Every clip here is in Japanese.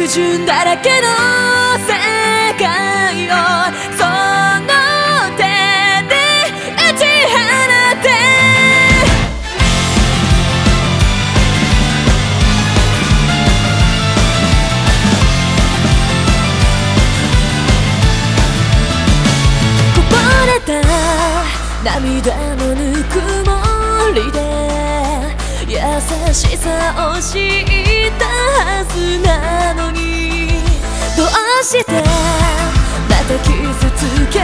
矛盾だらけの世界をその手で打ち放て。こぼれた涙のぬくもりで優しさを知ったはずなのにどうしてまた傷つけ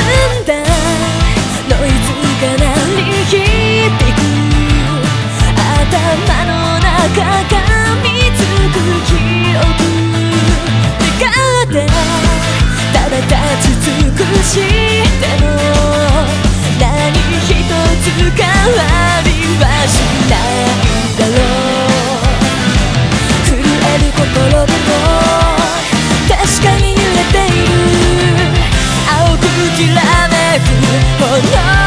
んだ。ノイズが鳴り響く頭の中が見つく記憶。願ってた。だ立ち尽くしても。何一つ変わりきらめく炎